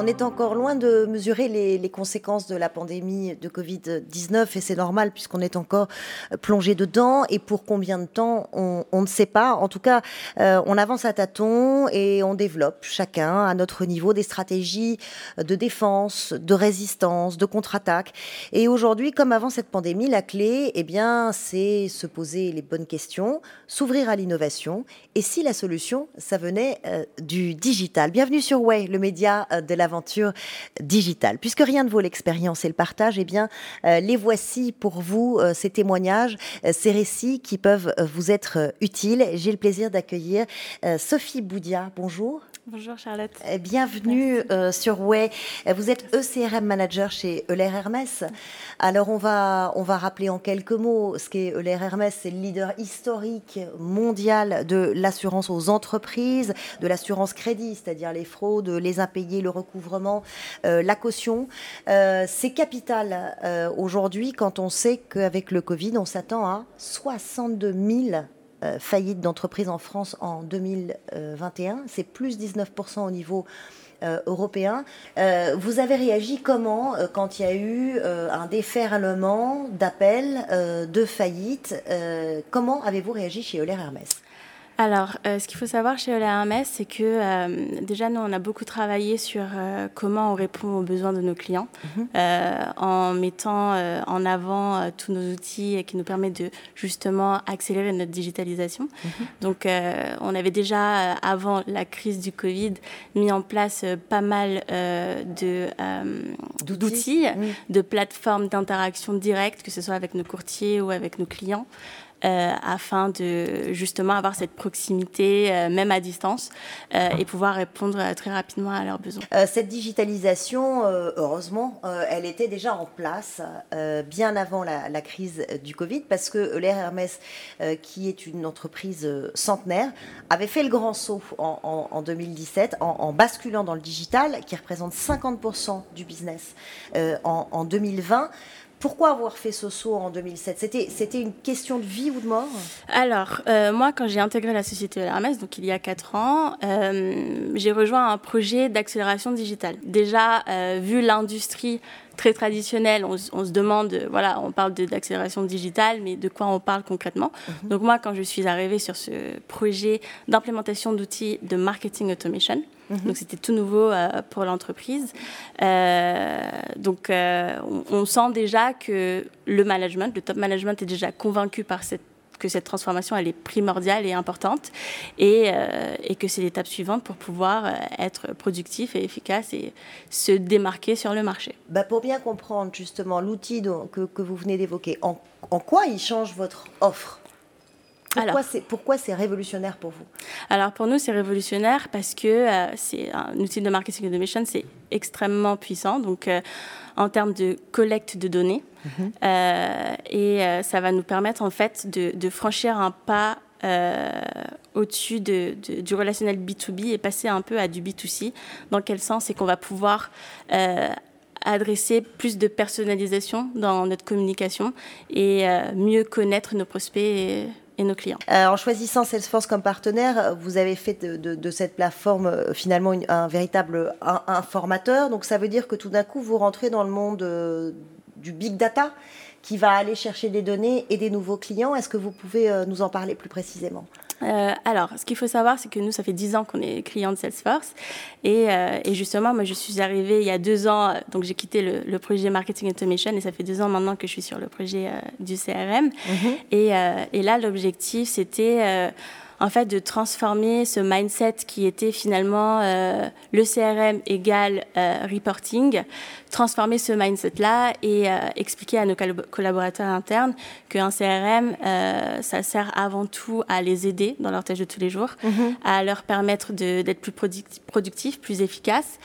On est encore loin de mesurer les, conséquences de la pandémie de Covid-19 et c'est normal puisqu'on est encore plongé dedans et pour combien de temps on, ne sait pas. En tout cas, euh, on avance à tâtons et on développe chacun à notre niveau des stratégies de défense, de résistance, de contre-attaque. Et aujourd'hui, comme avant cette pandémie, la clé, eh bien, c'est se poser les bonnes questions, s'ouvrir à l'innovation et si la solution, ça venait euh, du digital. Bienvenue sur Way, le média euh, de la aventure digitale. Puisque rien ne vaut l'expérience et le partage, eh bien, euh, les voici pour vous, euh, ces témoignages, euh, ces récits qui peuvent vous être utiles. J'ai le plaisir d'accueillir Sophie Boudia. Bonjour. Bonjour Charlotte. Bienvenue sur Way. Vous êtes ECRM manager chez Euler Hermès. Alors on va, on va rappeler en quelques mots ce qu'est Euler Hermès. C'est le leader historique mondial de l'assurance aux entreprises, de l'assurance crédit, c'est-à-dire les fraudes, les impayés, le recours euh, la caution. Euh, c'est capital euh, aujourd'hui quand on sait qu'avec le Covid, on s'attend à 62 000 faillites d'entreprises en France en 2021. C'est plus 19% au niveau européen. vous avez réagi comment quand il y a eu un déferlement d'appels de faillite Comment avez-vous réagi chez Euler Hermès? Alors, euh, ce qu'il faut savoir chez Hermès, c'est que euh, déjà, nous, on a beaucoup travaillé sur euh, comment on répond aux besoins de nos clients mhm. en mettant en avant tous nos outils qui nous permettent de justement accélérer notre digitalisation. Mhm. Donc, on avait déjà, avant la crise du Covid, mis en place pas mal d'outils, de plateformes d'interaction directe, que ce soit avec nos courtiers ou avec nos clients. Euh, afin de justement avoir cette proximité, euh, même à distance, euh, et pouvoir répondre très rapidement à leurs besoins. cette digitalisation, heureusement, elle était déjà en place bien avant la, crise du Covid, parce que l'air Hermès, qui est une entreprise centenaire, avait fait le grand saut en, 2017 en, basculant dans le digital, qui représente 50% du business en, en 2020. Pourquoi avoir fait ce saut en 2007 C'était, une question de vie ou de mort? Alors, euh, moi, quand j'ai intégré la société Hermès, donc il y a 4 ans, euh, j'ai rejoint un projet d'accélération digitale. Déjà, euh, vu l'industrie très traditionnelle, on, se demande, voilà, on parle d'accélération digitale, mais de quoi on parle concrètement? Mhm. Donc moi, quand je suis arrivée sur ce projet d'implémentation d'outils de marketing automation, Mhm. Donc c'était tout nouveau euh, pour l'entreprise. Euh, donc euh, on, sent déjà que le management, le top management est déjà convaincu par cette que cette transformation elle est primordiale et importante et, et que c'est l'étape suivante pour pouvoir être productif et efficace et se démarquer sur le marché. Bah pour bien comprendre justement l'outil que, vous venez d'évoquer, en quoi il change votre offre? Pourquoi c'est révolutionnaire pour vous? Alors pour nous, c'est révolutionnaire parce que euh, c'est un outil de marketing automation, c'est extrêmement puissant. Donc euh, en termes de collecte de données, mhm. euh, et ça va nous permettre en fait de, franchir un pas au-dessus de, du relationnel B2B et passer un peu à du B2C. Dans quel sens? C'est qu'on va pouvoir adresser plus de personnalisation dans notre communication et mieux connaître nos prospects. Et, Euh, en choisissant Salesforce comme partenaire, vous avez fait de, cette plateforme euh, finalement un véritable informateur. Donc ça veut dire que tout d'un coup, vous rentrez dans le monde euh, du big data qui va aller chercher des données et des nouveaux clients. Est-ce que vous pouvez nous en parler plus précisément? Euh, alors, ce qu'il faut savoir, c'est que nous, ça fait 10 ans qu'on est client de Salesforce. Et, euh, et, justement, moi, je suis arrivée il y a deux ans, donc j'ai quitté le, projet Marketing Automation et ça fait deux ans maintenant que je suis sur le projet euh, du CRM. Mhm. Et, et, là, l'objectif, c'était en fait de transformer ce mindset qui était finalement euh, le CRM égale euh, reporting, transformer ce mindset-là et euh, expliquer à nos collaborateurs internes qu'un CRM, ça sert avant tout à les aider dans leur tâche de tous les jours, mm-hmm. à leur permettre d'être plus productifs, plus efficaces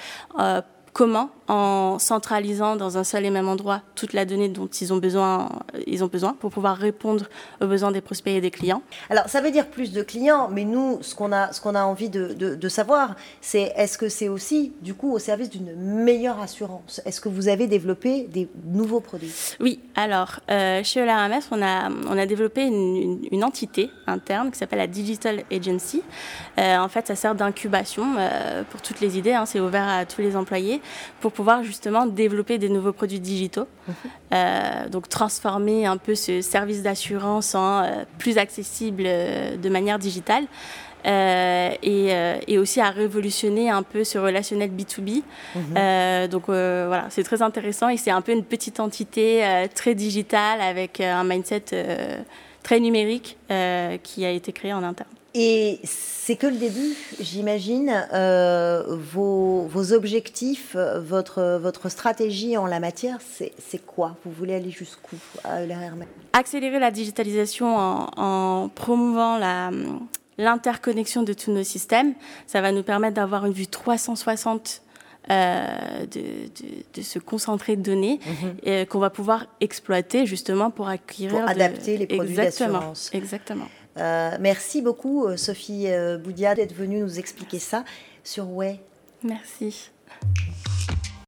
Comment En centralisant dans un seul et même endroit toute la donnée dont ils ont besoin, ils ont besoin pour pouvoir répondre aux besoins des prospects et des clients? Alors, ça veut dire plus de clients, mais nous, ce qu'on a, ce qu'on a envie de, de, savoir, c'est est-ce que c'est aussi, du coup, au service d'une meilleure assurance? Est-ce que vous avez développé des nouveaux produits? Oui. Alors, euh, chez Euler on a, on a développé une, une, entité interne qui s'appelle la Digital Agency. Euh, en fait, ça sert d'incubation euh, pour toutes les idées. Hein, c'est ouvert à tous les employés. Pour pouvoir justement développer des nouveaux produits digitaux. Mhm. donc transformer un peu ce service d'assurance en plus accessible de manière digitale. Euh, euh, et, aussi à révolutionner un peu ce relationnel B2B. Mhm. Euh, donc voilà, c'est très intéressant et c'est un peu une petite entité très digitale avec un mindset très numérique qui a été créé en interne. Et c'est que le début, j'imagine. vos, vos, objectifs, votre, votre stratégie en la matière, c'est quoi? Vous voulez aller jusqu'où à Accélérer la digitalisation en, en promouvant la, l'interconnexion de tous nos systèmes. Ça va nous permettre d'avoir une vue 360 euh, de, se concentrer de données mhm. et qu'on va pouvoir exploiter justement pour acquérir. Pour adapter les produits d'assurance. Exactement. Euh, merci beaucoup, euh, Sophie Boudia, d'être venue nous expliquer ça sur Way. Merci.